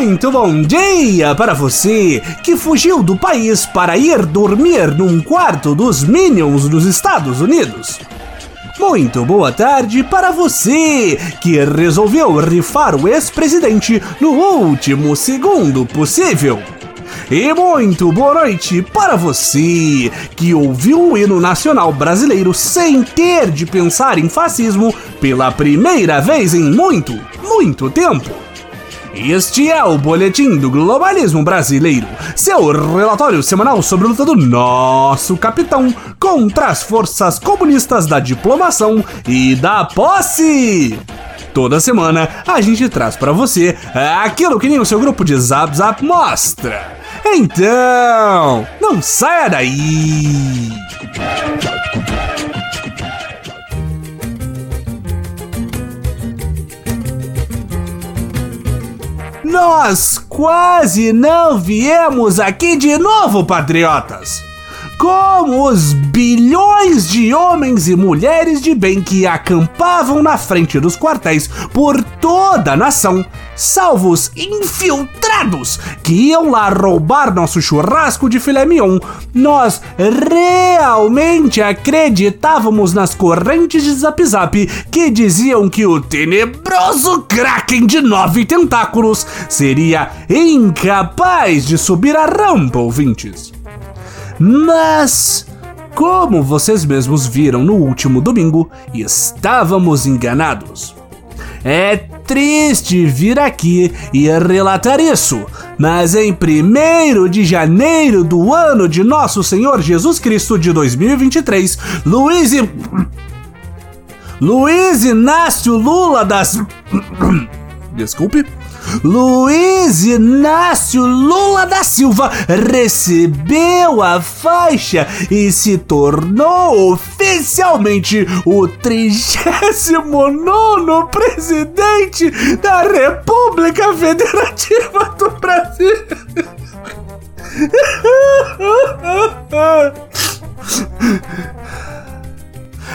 Muito bom dia para você que fugiu do país para ir dormir num quarto dos Minions dos Estados Unidos. Muito boa tarde para você que resolveu rifar o ex-presidente no último segundo possível. E muito boa noite para você que ouviu o hino nacional brasileiro sem ter de pensar em fascismo pela primeira vez em muito, muito tempo. Este é o Boletim do Globalismo Brasileiro, seu relatório semanal sobre a luta do nosso capitão contra as forças comunistas da diplomação e da posse. Toda semana a gente traz para você aquilo que nem o seu grupo de Zap Zap mostra. Então, não saia daí! Nós quase não viemos aqui de novo, patriotas! Como os bilhões de homens e mulheres de bem que acampavam na frente dos quartéis por toda a nação, salvos infiltrados que iam lá roubar nosso churrasco de filé mignon, nós realmente acreditávamos nas correntes de Zap Zap que diziam que o tenebroso Kraken de nove tentáculos seria incapaz de subir a rampa, ouvintes. Mas, como vocês mesmos viram no último domingo, estávamos enganados. É triste vir aqui e relatar isso, mas em 1 de janeiro do ano de Nosso Senhor Jesus Cristo de 2023, Luiz. Luiz Inácio Lula das. Desculpe. Luiz Inácio Lula da Silva recebeu a faixa e se tornou oficialmente o 39 presidente da República Federativa do Brasil.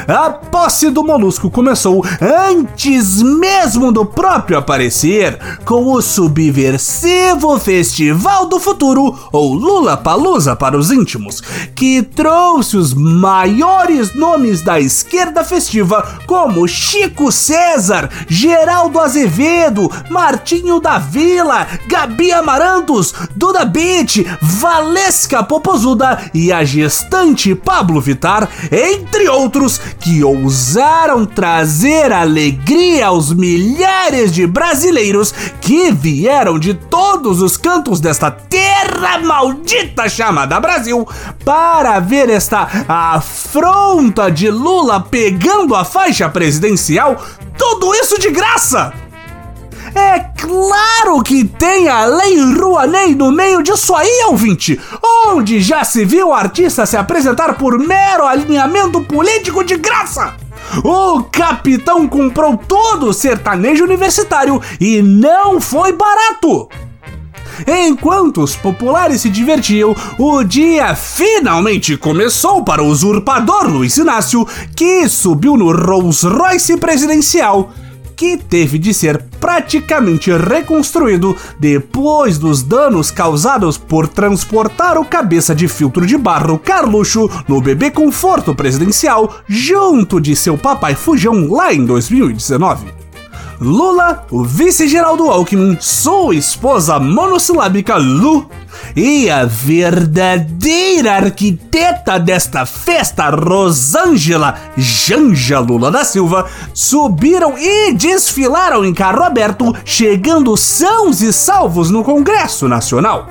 A posse do molusco começou antes mesmo do próprio aparecer, com o subversivo Festival do Futuro, ou Lula Palusa para os íntimos, que trouxe os maiores nomes da esquerda festiva, como Chico César, Geraldo Azevedo, Martinho da Vila, Gabi Amarantos, Duda Beat, Valesca Popozuda e a gestante Pablo Vitar, entre outros, que ousaram trazer alegria aos milhares de brasileiros que vieram de todos os cantos desta terra maldita chamada Brasil para ver esta afronta de Lula pegando a faixa presidencial. Tudo isso de graça! É claro que tem a Lei Rouanet no meio disso aí, ouvinte! Onde já se viu o artista se apresentar por mero alinhamento político de graça? O capitão comprou todo o sertanejo universitário e não foi barato! Enquanto os populares se divertiam, o dia finalmente começou para o usurpador Luiz Inácio, que subiu no Rolls Royce presidencial que teve de ser praticamente reconstruído depois dos danos causados por transportar o cabeça de filtro de barro Carluxo no bebê conforto presidencial junto de seu papai Fujão lá em 2019. Lula, o vice-geral Alckmin, sua esposa monossilábica Lu e a verdadeira arquiteta desta festa, Rosângela Janja Lula da Silva, subiram e desfilaram em carro aberto, chegando sãos e salvos no Congresso Nacional.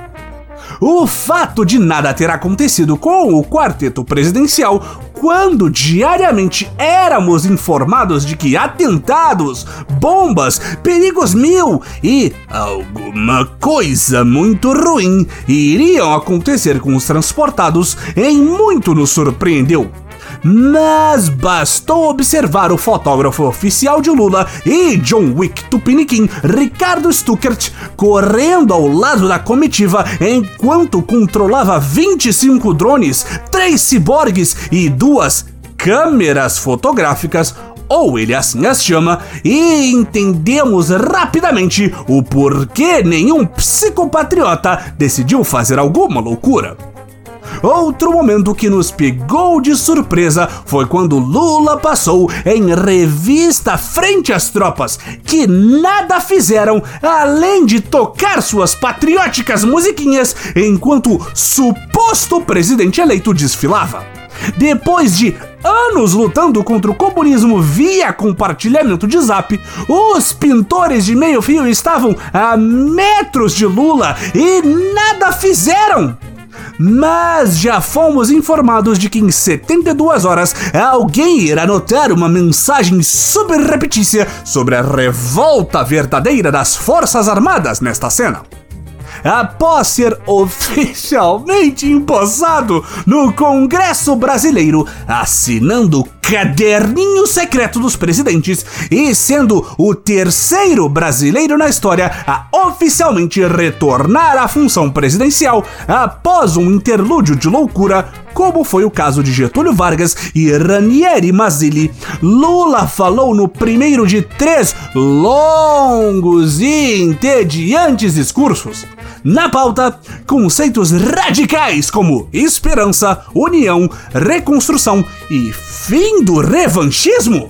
O fato de nada ter acontecido com o quarteto presidencial quando diariamente éramos informados de que atentados, bombas, perigos mil e alguma coisa muito ruim iriam acontecer com os transportados, em muito nos surpreendeu. Mas bastou observar o fotógrafo oficial de Lula e John Wick Tupiniquim, Ricardo Stuckert, correndo ao lado da comitiva enquanto controlava 25 drones, 3 ciborgues e duas câmeras fotográficas ou ele assim as chama, e entendemos rapidamente o porquê nenhum psicopatriota decidiu fazer alguma loucura. Outro momento que nos pegou de surpresa foi quando Lula passou em revista frente às tropas, que nada fizeram além de tocar suas patrióticas musiquinhas enquanto suposto presidente eleito desfilava. Depois de anos lutando contra o comunismo via compartilhamento de zap, os pintores de meio fio estavam a metros de Lula e nada fizeram mas já fomos informados de que em 72 horas alguém irá notar uma mensagem super repetícia sobre a revolta verdadeira das Forças Armadas nesta cena após ser oficialmente empossado no Congresso Brasileiro, assinando o caderninho secreto dos presidentes e sendo o terceiro brasileiro na história a oficialmente retornar à função presidencial após um interlúdio de loucura como foi o caso de Getúlio Vargas e Ranieri Mazzilli. Lula falou no primeiro de três longos e entediantes discursos. Na pauta, conceitos radicais como esperança, união, reconstrução e fim do revanchismo.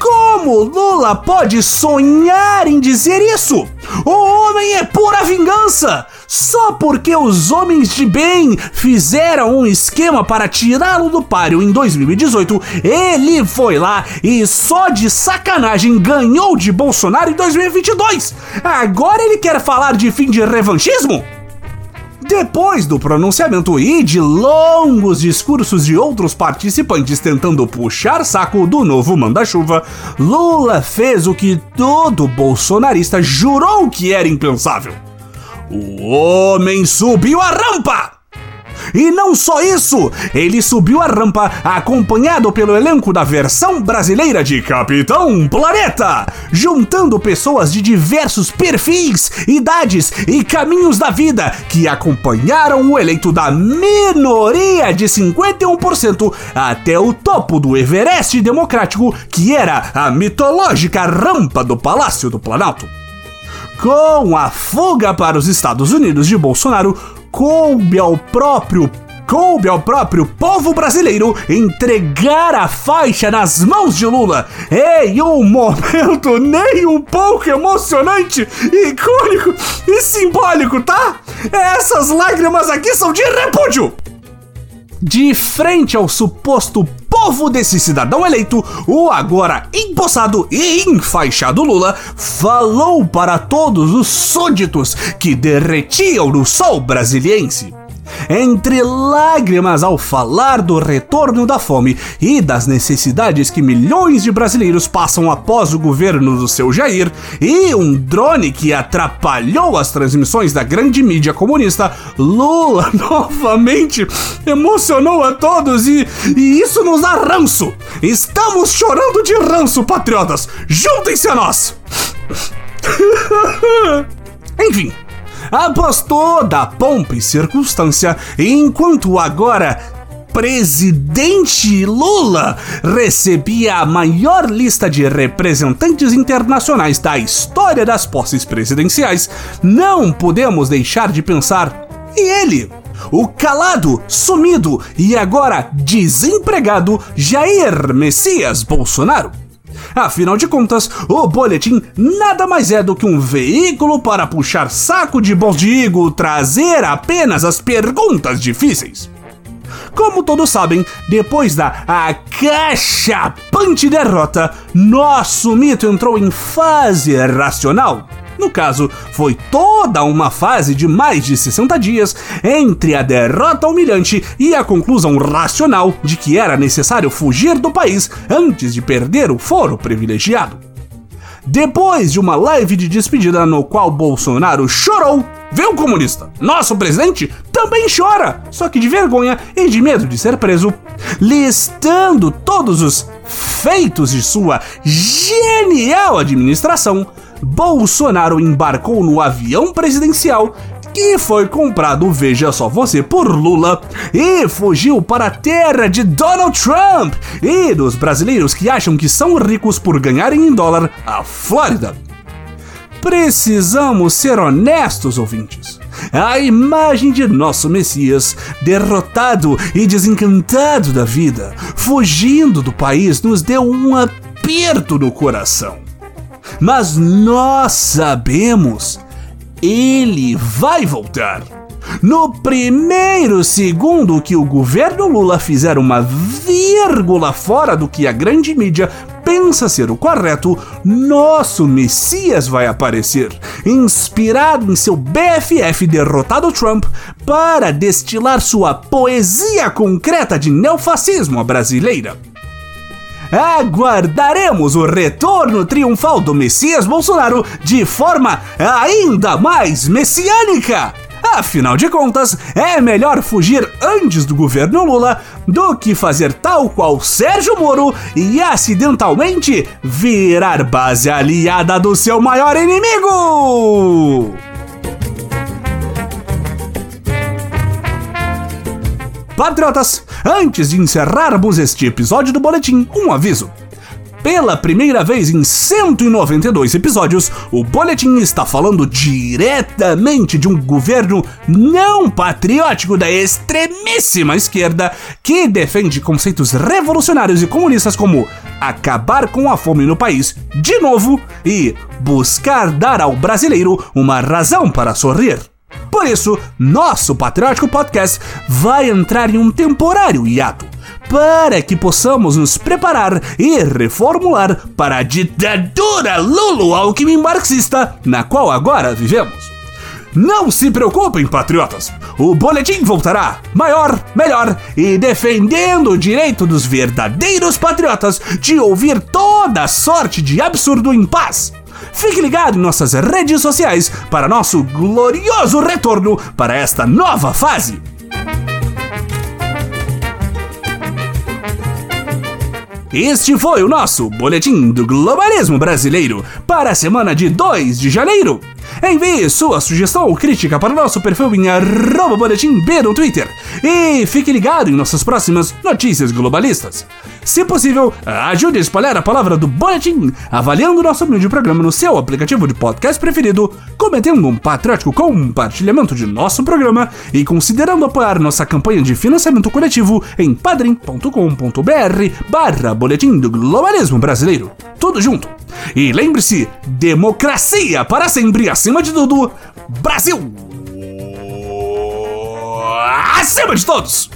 Como Lula pode sonhar em dizer isso? O homem é pura vingança! Só porque os homens de bem fizeram um esquema para tirá-lo do páreo em 2018, ele foi lá e só de sacanagem ganhou de Bolsonaro em 2022. Agora ele quer falar de fim de revanchismo? Depois do pronunciamento e de longos discursos de outros participantes tentando puxar saco do novo manda-chuva, Lula fez o que todo bolsonarista jurou que era impensável. O homem subiu a rampa! E não só isso, ele subiu a rampa acompanhado pelo elenco da versão brasileira de Capitão Planeta, juntando pessoas de diversos perfis, idades e caminhos da vida que acompanharam o eleito da minoria de 51% até o topo do Everest democrático, que era a mitológica rampa do Palácio do Planalto. Com a fuga para os Estados Unidos de Bolsonaro, coube ao próprio coube ao próprio povo brasileiro entregar a faixa nas mãos de Lula em um momento nem um pouco emocionante, icônico e simbólico, tá? Essas lágrimas aqui são de repúdio! De frente ao suposto povo desse cidadão eleito, o agora empossado e enfaixado Lula falou para todos os súditos que derretiam no sol brasiliense entre lágrimas ao falar do retorno da fome e das necessidades que milhões de brasileiros passam após o governo do seu Jair, e um drone que atrapalhou as transmissões da grande mídia comunista, Lula novamente emocionou a todos e, e isso nos dá ranço. Estamos chorando de ranço, patriotas! Juntem-se a nós! Enfim, após toda a pompa e circunstância, enquanto agora presidente Lula recebia a maior lista de representantes internacionais da história das posses presidenciais, não podemos deixar de pensar: e ele? O calado, sumido e agora desempregado Jair Messias Bolsonaro? Afinal de contas, o boletim nada mais é do que um veículo para puxar saco de boldigo, trazer apenas as perguntas difíceis. Como todos sabem, depois da acachapante derrota, nosso mito entrou em fase racional. No caso, foi toda uma fase de mais de 60 dias entre a derrota humilhante e a conclusão racional de que era necessário fugir do país antes de perder o foro privilegiado. Depois de uma live de despedida no qual Bolsonaro chorou, viu comunista? Nosso presidente também chora, só que de vergonha e de medo de ser preso, listando todos os feitos de sua genial administração, Bolsonaro embarcou no avião presidencial que foi comprado, veja só você, por Lula e fugiu para a terra de Donald Trump e dos brasileiros que acham que são ricos por ganharem em dólar a Flórida. Precisamos ser honestos, ouvintes. A imagem de nosso Messias, derrotado e desencantado da vida, fugindo do país, nos deu um aperto no coração. Mas nós sabemos, ele vai voltar. No primeiro segundo que o governo Lula fizer uma vírgula fora do que a grande mídia pensa ser o correto, nosso Messias vai aparecer, inspirado em seu BFF derrotado Trump, para destilar sua poesia concreta de neofascismo brasileira. Aguardaremos o retorno triunfal do Messias Bolsonaro de forma ainda mais messiânica. Afinal de contas, é melhor fugir antes do governo Lula do que fazer tal qual Sérgio Moro e acidentalmente virar base aliada do seu maior inimigo! Patriotas, antes de encerrarmos este episódio do Boletim, um aviso. Pela primeira vez em 192 episódios, o Boletim está falando diretamente de um governo não patriótico da extremíssima esquerda que defende conceitos revolucionários e comunistas como acabar com a fome no país de novo e buscar dar ao brasileiro uma razão para sorrir. Por isso, nosso Patriótico Podcast vai entrar em um temporário hiato para que possamos nos preparar e reformular para a ditadura Lulu-Alckmin marxista na qual agora vivemos. Não se preocupem, patriotas! O boletim voltará maior, melhor e defendendo o direito dos verdadeiros patriotas de ouvir toda sorte de absurdo em paz. Fique ligado em nossas redes sociais para nosso glorioso retorno para esta nova fase. Este foi o nosso Boletim do Globalismo Brasileiro para a semana de 2 de janeiro. Envie sua sugestão ou crítica para o nosso perfil em arroba boletim B no Twitter. E fique ligado em nossas próximas notícias globalistas. Se possível, ajude a espalhar a palavra do Boletim, avaliando nosso humilde programa no seu aplicativo de podcast preferido, cometendo um patriótico compartilhamento de nosso programa e considerando apoiar nossa campanha de financiamento coletivo em padrim.com.br barra Boletim do Globalismo Brasileiro. Tudo junto. E lembre-se, democracia para sempre, acima de tudo, Brasil! Acima de todos!